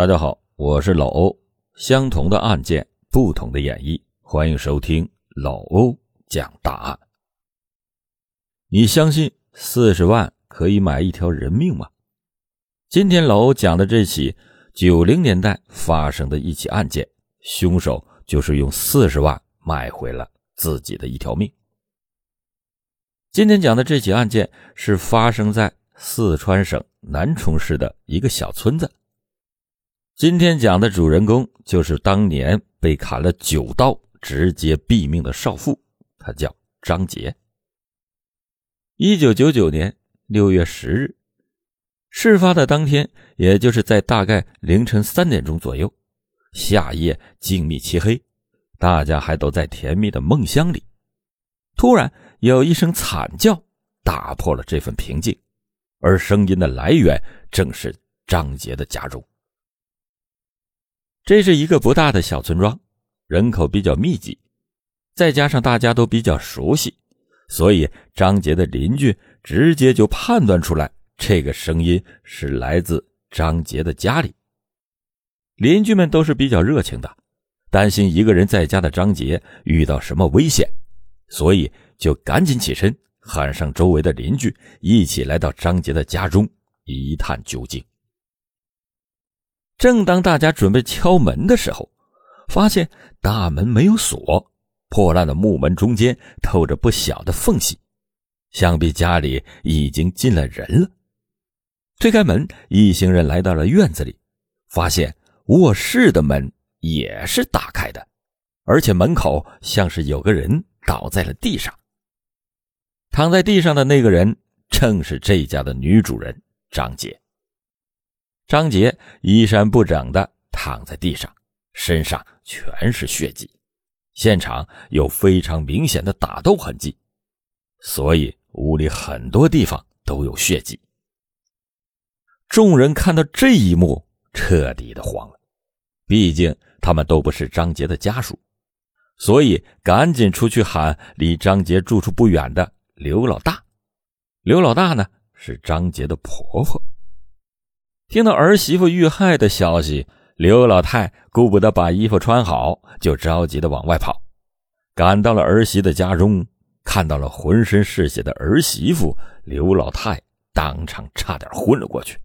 大家好，我是老欧。相同的案件，不同的演绎，欢迎收听老欧讲大案。你相信四十万可以买一条人命吗？今天老欧讲的这起九零年代发生的一起案件，凶手就是用四十万买回了自己的一条命。今天讲的这起案件是发生在四川省南充市的一个小村子。今天讲的主人公就是当年被砍了九刀直接毙命的少妇，他叫张杰。一九九九年六月十日，事发的当天，也就是在大概凌晨三点钟左右，夏夜静谧漆黑，大家还都在甜蜜的梦乡里，突然有一声惨叫打破了这份平静，而声音的来源正是张杰的家中。这是一个不大的小村庄，人口比较密集，再加上大家都比较熟悉，所以张杰的邻居直接就判断出来，这个声音是来自张杰的家里。邻居们都是比较热情的，担心一个人在家的张杰遇到什么危险，所以就赶紧起身喊上周围的邻居一起来到张杰的家中一探究竟。正当大家准备敲门的时候，发现大门没有锁，破烂的木门中间透着不小的缝隙，想必家里已经进了人了。推开门，一行人来到了院子里，发现卧室的门也是打开的，而且门口像是有个人倒在了地上。躺在地上的那个人正是这家的女主人张姐。张杰衣衫不整的躺在地上，身上全是血迹，现场有非常明显的打斗痕迹，所以屋里很多地方都有血迹。众人看到这一幕，彻底的慌了，毕竟他们都不是张杰的家属，所以赶紧出去喊离张杰住处不远的刘老大。刘老大呢，是张杰的婆婆。听到儿媳妇遇害的消息，刘老太顾不得把衣服穿好，就着急的往外跑。赶到了儿媳的家中，看到了浑身是血的儿媳妇，刘老太当场差点昏了过去。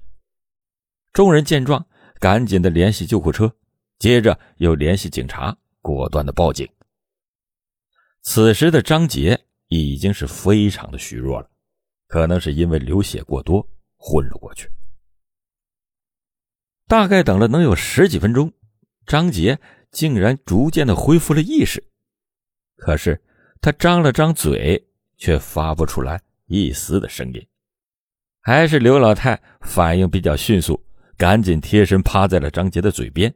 众人见状，赶紧的联系救护车，接着又联系警察，果断的报警。此时的张杰已经是非常的虚弱了，可能是因为流血过多昏了过去。大概等了能有十几分钟，张杰竟然逐渐的恢复了意识。可是他张了张嘴，却发不出来一丝的声音。还是刘老太反应比较迅速，赶紧贴身趴在了张杰的嘴边。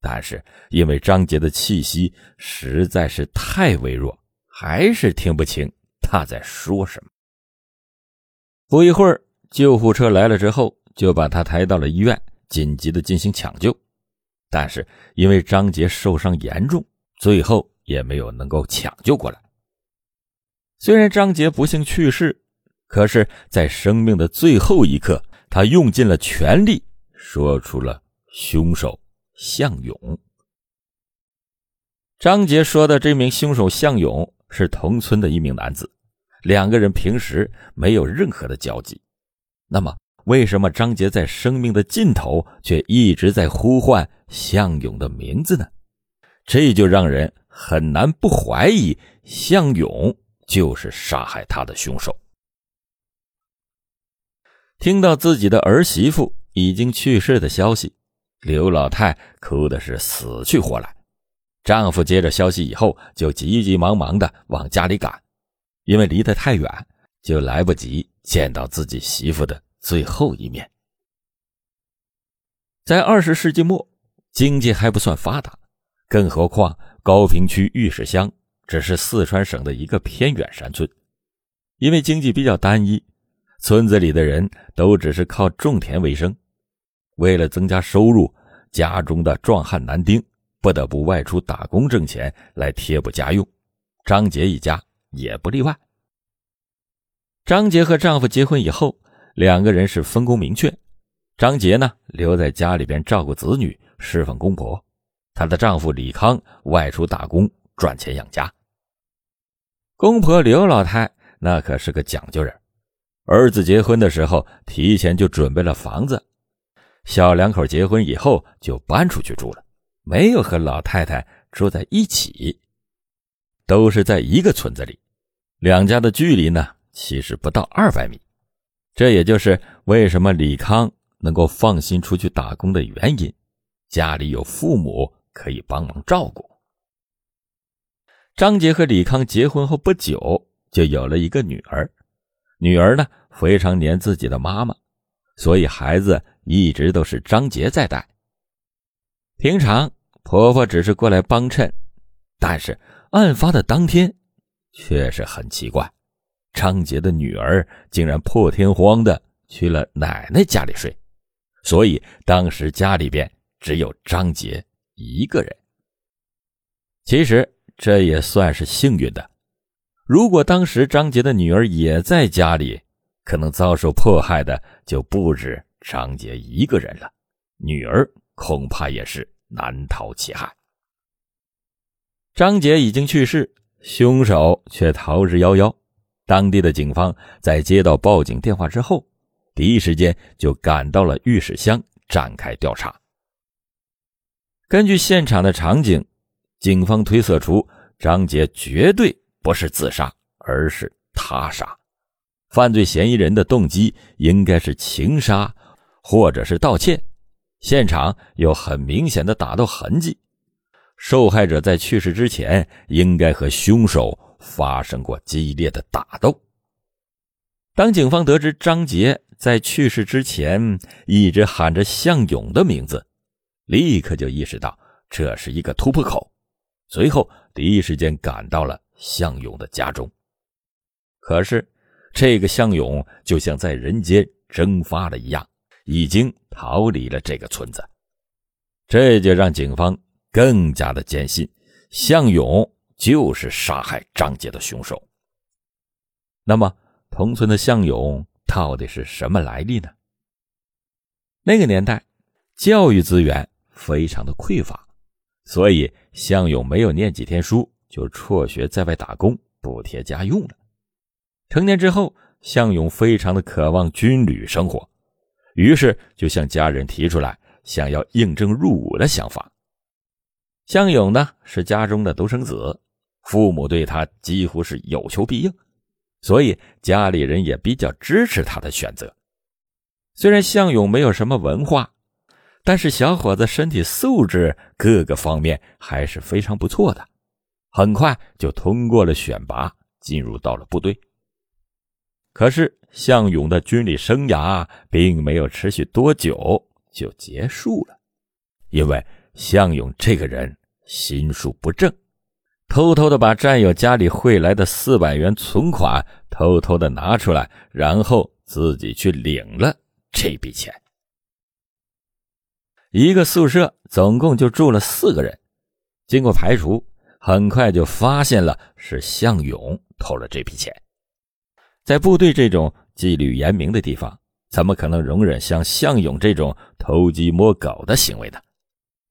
但是因为张杰的气息实在是太微弱，还是听不清他在说什么。不一会儿，救护车来了之后，就把他抬到了医院。紧急的进行抢救，但是因为张杰受伤严重，最后也没有能够抢救过来。虽然张杰不幸去世，可是，在生命的最后一刻，他用尽了全力，说出了凶手向勇。张杰说的这名凶手向勇是同村的一名男子，两个人平时没有任何的交集。那么。为什么张杰在生命的尽头却一直在呼唤向勇的名字呢？这就让人很难不怀疑向勇就是杀害他的凶手。听到自己的儿媳妇已经去世的消息，刘老太哭的是死去活来。丈夫接着消息以后，就急急忙忙的往家里赶，因为离得太远，就来不及见到自己媳妇的。最后一面，在二十世纪末，经济还不算发达，更何况高坪区玉石乡只是四川省的一个偏远山村，因为经济比较单一，村子里的人都只是靠种田为生。为了增加收入，家中的壮汉男丁不得不外出打工挣钱来贴补家用，张杰一家也不例外。张杰和丈夫结婚以后。两个人是分工明确，张杰呢留在家里边照顾子女，侍奉公婆。她的丈夫李康外出打工赚钱养家。公婆刘老太那可是个讲究人，儿子结婚的时候提前就准备了房子，小两口结婚以后就搬出去住了，没有和老太太住在一起，都是在一个村子里，两家的距离呢其实不到二百米，这也就是为什么李康能够放心出去打工的原因，家里有父母。可以帮忙照顾。张杰和李康结婚后不久，就有了一个女儿。女儿呢非常黏自己的妈妈，所以孩子一直都是张杰在带。平常婆婆只是过来帮衬，但是案发的当天，却是很奇怪，张杰的女儿竟然破天荒的去了奶奶家里睡，所以当时家里边只有张杰。一个人，其实这也算是幸运的。如果当时张杰的女儿也在家里，可能遭受迫害的就不止张杰一个人了，女儿恐怕也是难逃其害。张杰已经去世，凶手却逃之夭夭。当地的警方在接到报警电话之后，第一时间就赶到了玉石乡展开调查。根据现场的场景，警方推测出张杰绝对不是自杀，而是他杀。犯罪嫌疑人的动机应该是情杀，或者是盗窃。现场有很明显的打斗痕迹，受害者在去世之前应该和凶手发生过激烈的打斗。当警方得知张杰在去世之前一直喊着向勇的名字。立刻就意识到这是一个突破口，随后第一时间赶到了向勇的家中。可是，这个向勇就像在人间蒸发了一样，已经逃离了这个村子。这就让警方更加的坚信向勇就是杀害张杰的凶手。那么，同村的向勇到底是什么来历呢？那个年代，教育资源。非常的匮乏，所以向勇没有念几天书就辍学在外打工补贴家用了。成年之后，向勇非常的渴望军旅生活，于是就向家人提出来想要应征入伍的想法。向勇呢是家中的独生子，父母对他几乎是有求必应，所以家里人也比较支持他的选择。虽然向勇没有什么文化。但是小伙子身体素质各个方面还是非常不错的，很快就通过了选拔，进入到了部队。可是向勇的军旅生涯并没有持续多久就结束了，因为向勇这个人心术不正，偷偷的把战友家里汇来的四百元存款偷偷的拿出来，然后自己去领了这笔钱。一个宿舍总共就住了四个人，经过排除，很快就发现了是向勇偷了这笔钱。在部队这种纪律严明的地方，怎么可能容忍像向勇这种偷鸡摸狗的行为呢？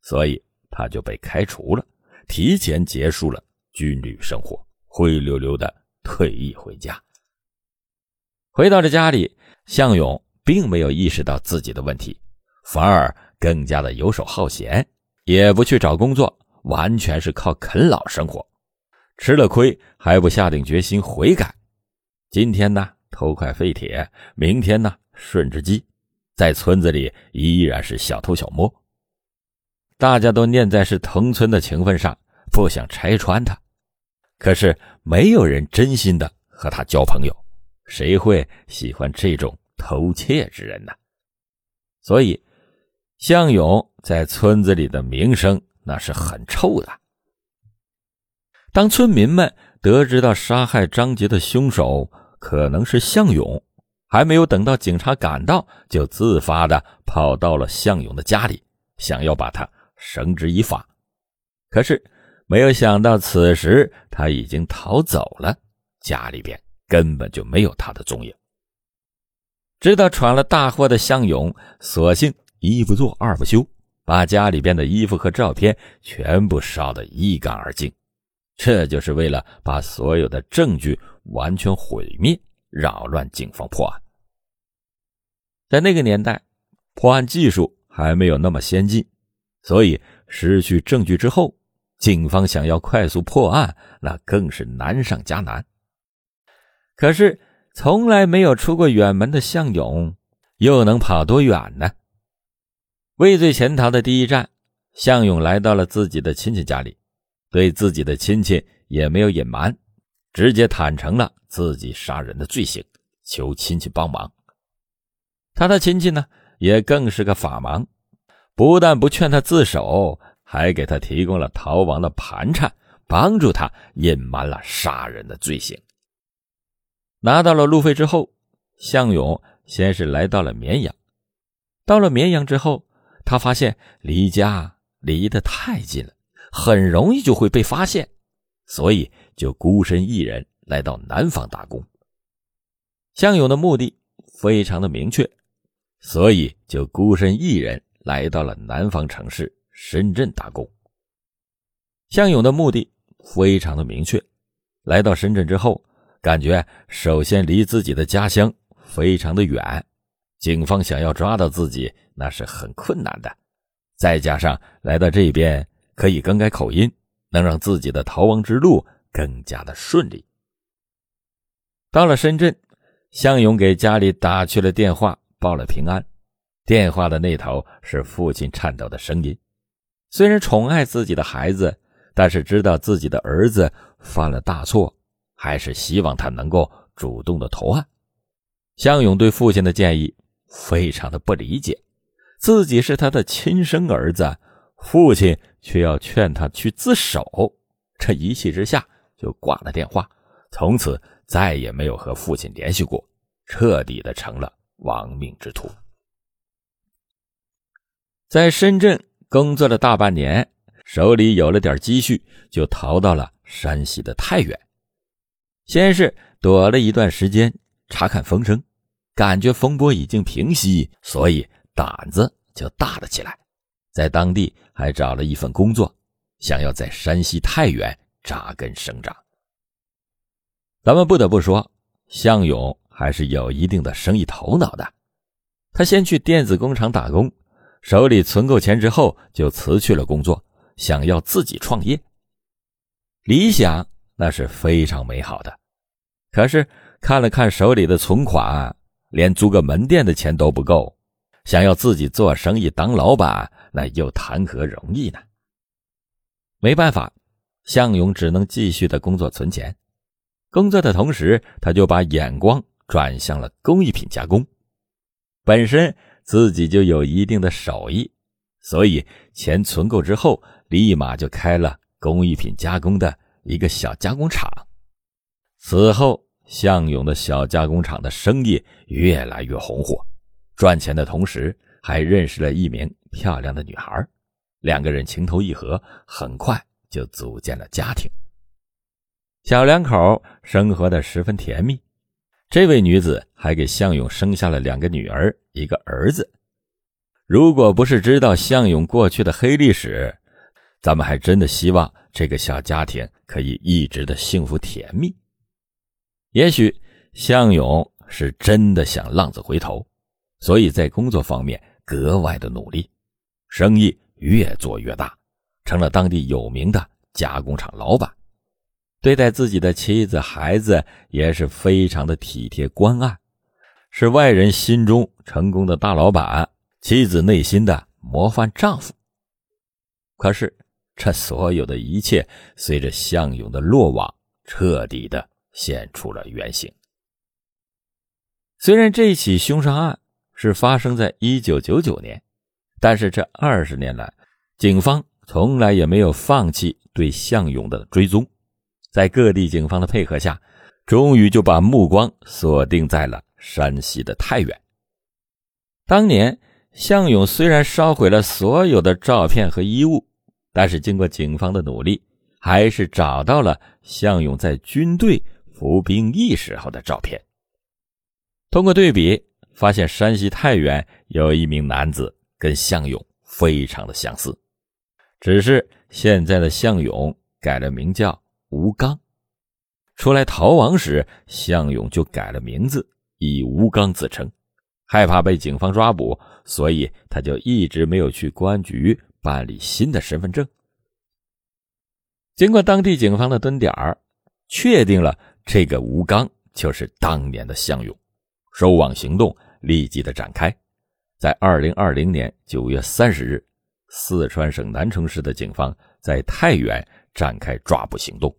所以他就被开除了，提前结束了军旅生活，灰溜溜的退役回家。回到了家里，向勇并没有意识到自己的问题，反而。更加的游手好闲，也不去找工作，完全是靠啃老生活。吃了亏还不下定决心悔改。今天呢偷块废铁，明天呢顺只鸡，在村子里依然是小偷小摸。大家都念在是同村的情分上，不想拆穿他。可是没有人真心的和他交朋友，谁会喜欢这种偷窃之人呢？所以。向勇在村子里的名声那是很臭的。当村民们得知到杀害张杰的凶手可能是向勇，还没有等到警察赶到，就自发的跑到了向勇的家里，想要把他绳之以法。可是没有想到，此时他已经逃走了，家里边根本就没有他的踪影。知道闯了大祸的向勇，索性一不做二不休，把家里边的衣服和照片全部烧得一干二净。这就是为了把所有的证据完全毁灭，扰乱警方破案。在那个年代，破案技术还没有那么先进，所以失去证据之后，警方想要快速破案，那更是难上加难。可是，从来没有出过远门的向勇，又能跑多远呢？畏罪潜逃的第一站，向勇来到了自己的亲戚家里。对自己的亲戚也没有隐瞒，直接坦诚了自己杀人的罪行，求亲戚帮忙。他的亲戚呢，也更是个法盲，不但不劝他自首，还给他提供了逃亡的盘缠，帮助他隐瞒了杀人的罪行。拿到了路费之后，向勇先是来到了绵阳。到了绵阳之后，他发现离家离得太近了。很容易就会被发现，所以就孤身一人来到南方打工。向勇的目的非常的明确，所以就孤身一人来到了南方城市深圳打工。向勇的目的非常的明确，来到深圳之后，感觉首先离自己的家乡非常的远，警方想要抓到自己那是很困难的，再加上来到这边。可以更改口音，能让自己的逃亡之路更加的顺利。到了深圳，向勇给家里打去了电话，报了平安。电话的那头是父亲颤抖的声音。虽然宠爱自己的孩子，但是知道自己的儿子犯了大错，还是希望他能够主动的投案。向勇对父亲的建议非常的不理解，自己是他的亲生儿子。父亲却要劝他去自首，这一气之下就挂了电话，从此再也没有和父亲联系过，彻底的成了亡命之徒。在深圳工作了大半年，手里有了点积蓄，就逃到了山西的太原。先是躲了一段时间，查看风声，感觉风波已经平息，所以胆子就大了起来。在当地还找了一份工作，想要在山西太原扎根生长。咱们不得不说，向勇还是有一定的生意头脑的。他先去电子工厂打工，手里存够钱之后，就辞去了工作，想要自己创业。理想那是非常美好的，可是看了看手里的存款，连租个门店的钱都不够。想要自己做生意当老板，那又谈何容易呢？没办法，向勇只能继续的工作存钱。工作的同时，他就把眼光转向了工艺品加工。本身自己就有一定的手艺，所以钱存够之后，立马就开了工艺品加工的一个小加工厂。此后，向勇的小加工厂的生意越来越红火。赚钱的同时，还认识了一名漂亮的女孩，两个人情投意合，很快就组建了家庭。小两口生活的十分甜蜜。这位女子还给向勇生下了两个女儿，一个儿子。如果不是知道向勇过去的黑历史，咱们还真的希望这个小家庭可以一直的幸福甜蜜。也许向勇是真的想浪子回头。所以在工作方面格外的努力，生意越做越大，成了当地有名的加工厂老板。对待自己的妻子孩子也是非常的体贴关爱，是外人心中成功的大老板，妻子内心的模范丈夫。可是这所有的一切，随着向勇的落网，彻底的现出了原形。虽然这起凶杀案。是发生在一九九九年，但是这二十年来，警方从来也没有放弃对向勇的追踪，在各地警方的配合下，终于就把目光锁定在了山西的太原。当年，向勇虽然烧毁了所有的照片和衣物，但是经过警方的努力，还是找到了向勇在军队服兵役时候的照片。通过对比。发现山西太原有一名男子跟向勇非常的相似，只是现在的向勇改了名叫吴刚。出来逃亡时，向勇就改了名字，以吴刚自称，害怕被警方抓捕，所以他就一直没有去公安局办理新的身份证。经过当地警方的蹲点儿，确定了这个吴刚就是当年的向勇，收网行动立即的展开。在二零二零年九月三十日，四川省南充市的警方在太原展开抓捕行动。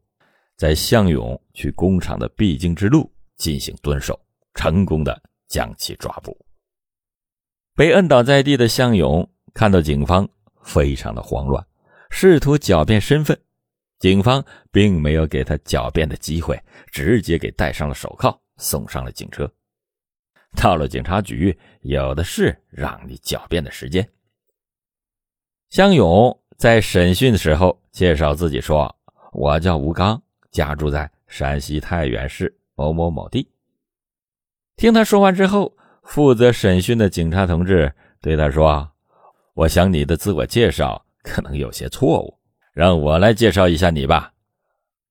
在向勇去工厂的必经之路进行蹲守，成功的将其抓捕。被摁倒在地的向勇看到警方，非常的慌乱，试图狡辩身份。警方并没有给他狡辩的机会，直接给戴上了手铐，送上了警车。到了警察局，有的是让你狡辩的时间。向勇在审讯的时候介绍自己说：“我叫吴刚。”家住在山西太原市某某某地。听他说完之后，负责审讯的警察同志对他说：“我想你的自我介绍可能有些错误，让我来介绍一下你吧。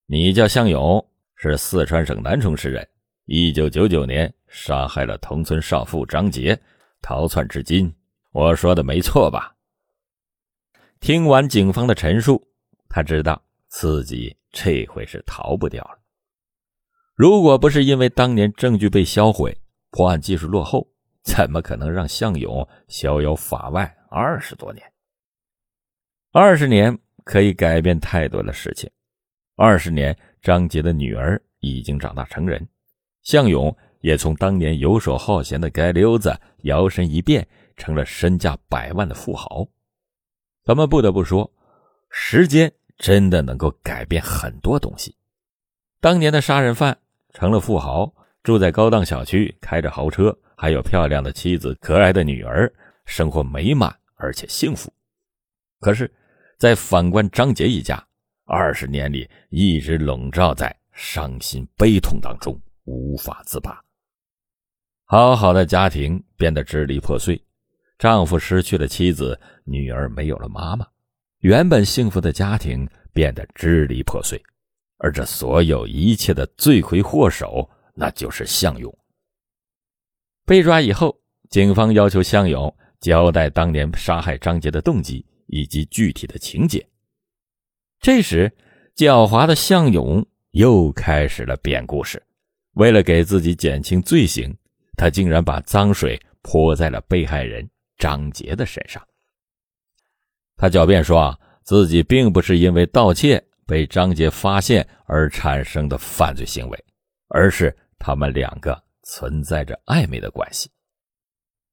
你叫向勇，是四川省南充市人。一九九九年杀害了同村少妇张杰，逃窜至今。我说的没错吧？”听完警方的陈述，他知道自己。这回是逃不掉了。如果不是因为当年证据被销毁，破案技术落后，怎么可能让向勇逍遥法外二十多年？二十年可以改变太多的事情。二十年，张杰的女儿已经长大成人，向勇也从当年游手好闲的街溜子摇身一变成了身价百万的富豪。咱们不得不说，时间。真的能够改变很多东西。当年的杀人犯成了富豪，住在高档小区，开着豪车，还有漂亮的妻子、可爱的女儿，生活美满而且幸福。可是，在反观张杰一家，二十年里一直笼罩在伤心悲痛当中，无法自拔。好好的家庭变得支离破碎，丈夫失去了妻子，女儿没有了妈妈。原本幸福的家庭变得支离破碎，而这所有一切的罪魁祸首，那就是向勇。被抓以后，警方要求向勇交代当年杀害张杰的动机以及具体的情节。这时，狡猾的向勇又开始了编故事。为了给自己减轻罪行，他竟然把脏水泼在了被害人张杰的身上。他狡辩说啊，自己并不是因为盗窃被张杰发现而产生的犯罪行为，而是他们两个存在着暧昧的关系。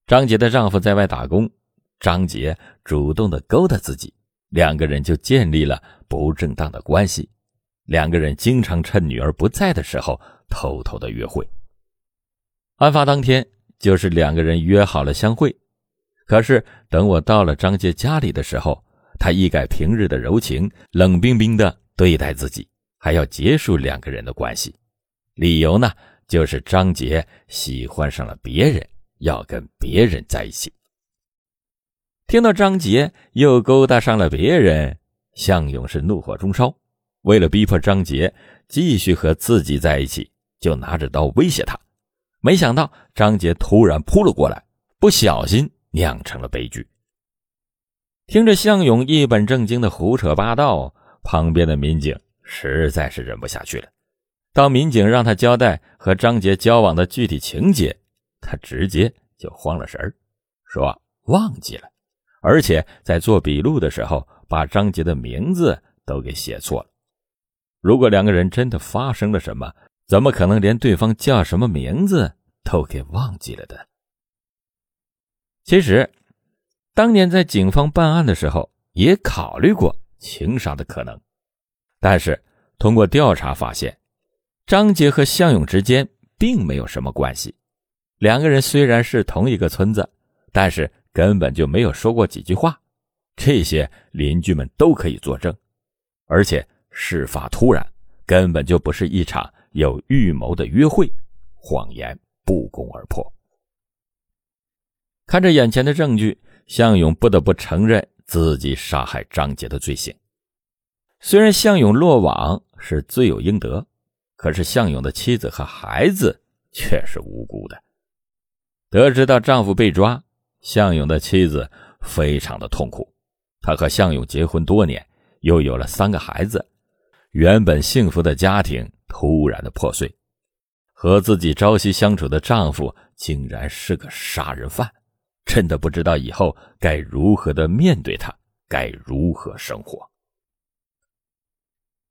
张杰的丈夫在外打工，张杰主动的勾搭自己，两个人就建立了不正当的关系。两个人经常趁女儿不在的时候偷偷的约会。案发当天，就是两个人约好了相会。可是，等我到了张杰家里的时候，他一改平日的柔情，冷冰冰的对待自己，还要结束两个人的关系。理由呢，就是张杰喜欢上了别人，要跟别人在一起。听到张杰又勾搭上了别人，向勇是怒火中烧。为了逼迫张杰继续和自己在一起，就拿着刀威胁他。没想到张杰突然扑了过来，不小心。酿成了悲剧。听着向勇一本正经的胡扯八道，旁边的民警实在是忍不下去了。当民警让他交代和张杰交往的具体情节，他直接就慌了神儿，说忘记了，而且在做笔录的时候把张杰的名字都给写错了。如果两个人真的发生了什么，怎么可能连对方叫什么名字都给忘记了的？其实，当年在警方办案的时候，也考虑过情杀的可能，但是通过调查发现，张杰和向勇之间并没有什么关系。两个人虽然是同一个村子，但是根本就没有说过几句话，这些邻居们都可以作证。而且事发突然，根本就不是一场有预谋的约会，谎言不攻而破。看着眼前的证据，向勇不得不承认自己杀害张杰的罪行。虽然向勇落网是罪有应得，可是向勇的妻子和孩子却是无辜的。得知到丈夫被抓，向勇的妻子非常的痛苦。她和向勇结婚多年，又有了三个孩子，原本幸福的家庭突然的破碎。和自己朝夕相处的丈夫竟然是个杀人犯，真的不知道以后该如何的面对他，该如何生活。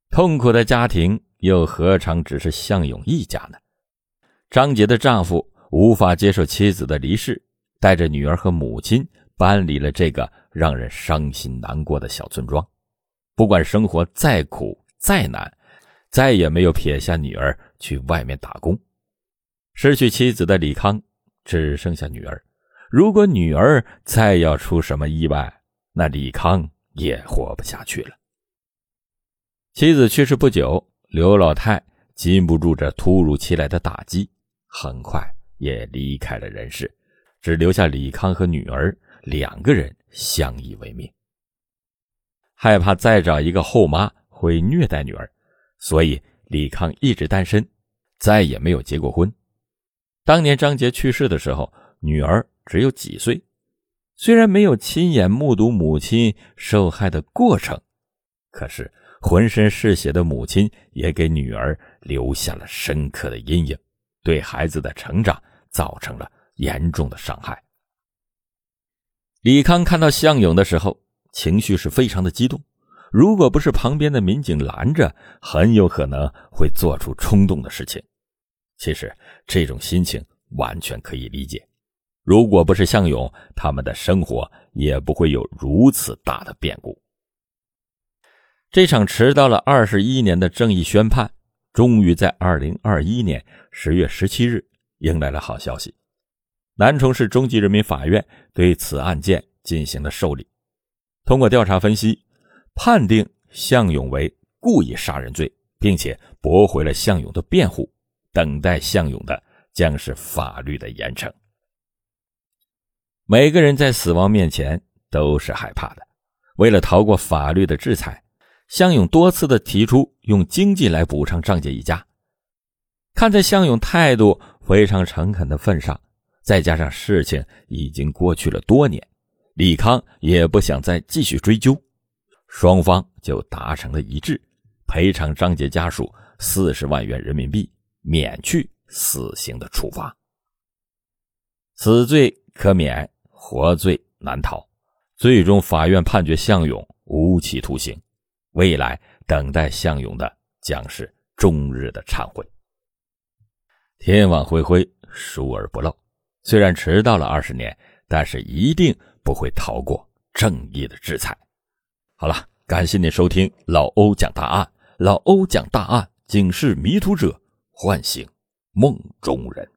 痛苦的家庭又何尝只是向勇一家呢？张杰的丈夫无法接受妻子的离世，带着女儿和母亲搬离了这个让人伤心难过的小村庄。不管生活再苦再难。再也没有撇下女儿去外面打工，失去妻子的李康只剩下女儿。如果女儿再要出什么意外，那李康也活不下去了。妻子去世不久，刘老太禁不住这突如其来的打击，很快也离开了人世，只留下李康和女儿两个人相依为命。害怕再找一个后妈会虐待女儿。所以，李康一直单身，再也没有结过婚。当年张杰去世的时候，女儿只有几岁。虽然没有亲眼目睹母亲受害的过程，可是浑身是血的母亲也给女儿留下了深刻的阴影，对孩子的成长造成了严重的伤害。李康看到向勇的时候，情绪是非常的激动。如果不是旁边的民警拦着，很有可能会做出冲动的事情。其实这种心情完全可以理解。如果不是向勇，他们的生活也不会有如此大的变故。这场迟到了二十一年的正义宣判，终于在二零二一年十月十七日迎来了好消息。南充市中级人民法院对此案件进行了受理，通过调查分析。判定向勇为故意杀人罪，并且驳回了向勇的辩护，等待向勇的将是法律的严惩。每个人在死亡面前都是害怕的，为了逃过法律的制裁，向勇多次的提出用经济来补偿张杰一家。看在向勇态度非常诚恳的份上，再加上事情已经过去了多年，李康也不想再继续追究。双方就达成了一致，赔偿张杰家属四十万元人民币，免去死刑的处罚。死罪可免，活罪难逃。最终，法院判决向勇无期徒刑。未来等待向勇的将是终日的忏悔。天网恢恢，疏而不漏。虽然迟到了二十年，但是一定不会逃过正义的制裁。好了，感谢您收听老欧讲大案。老欧讲大案，警示迷途者，唤醒梦中人。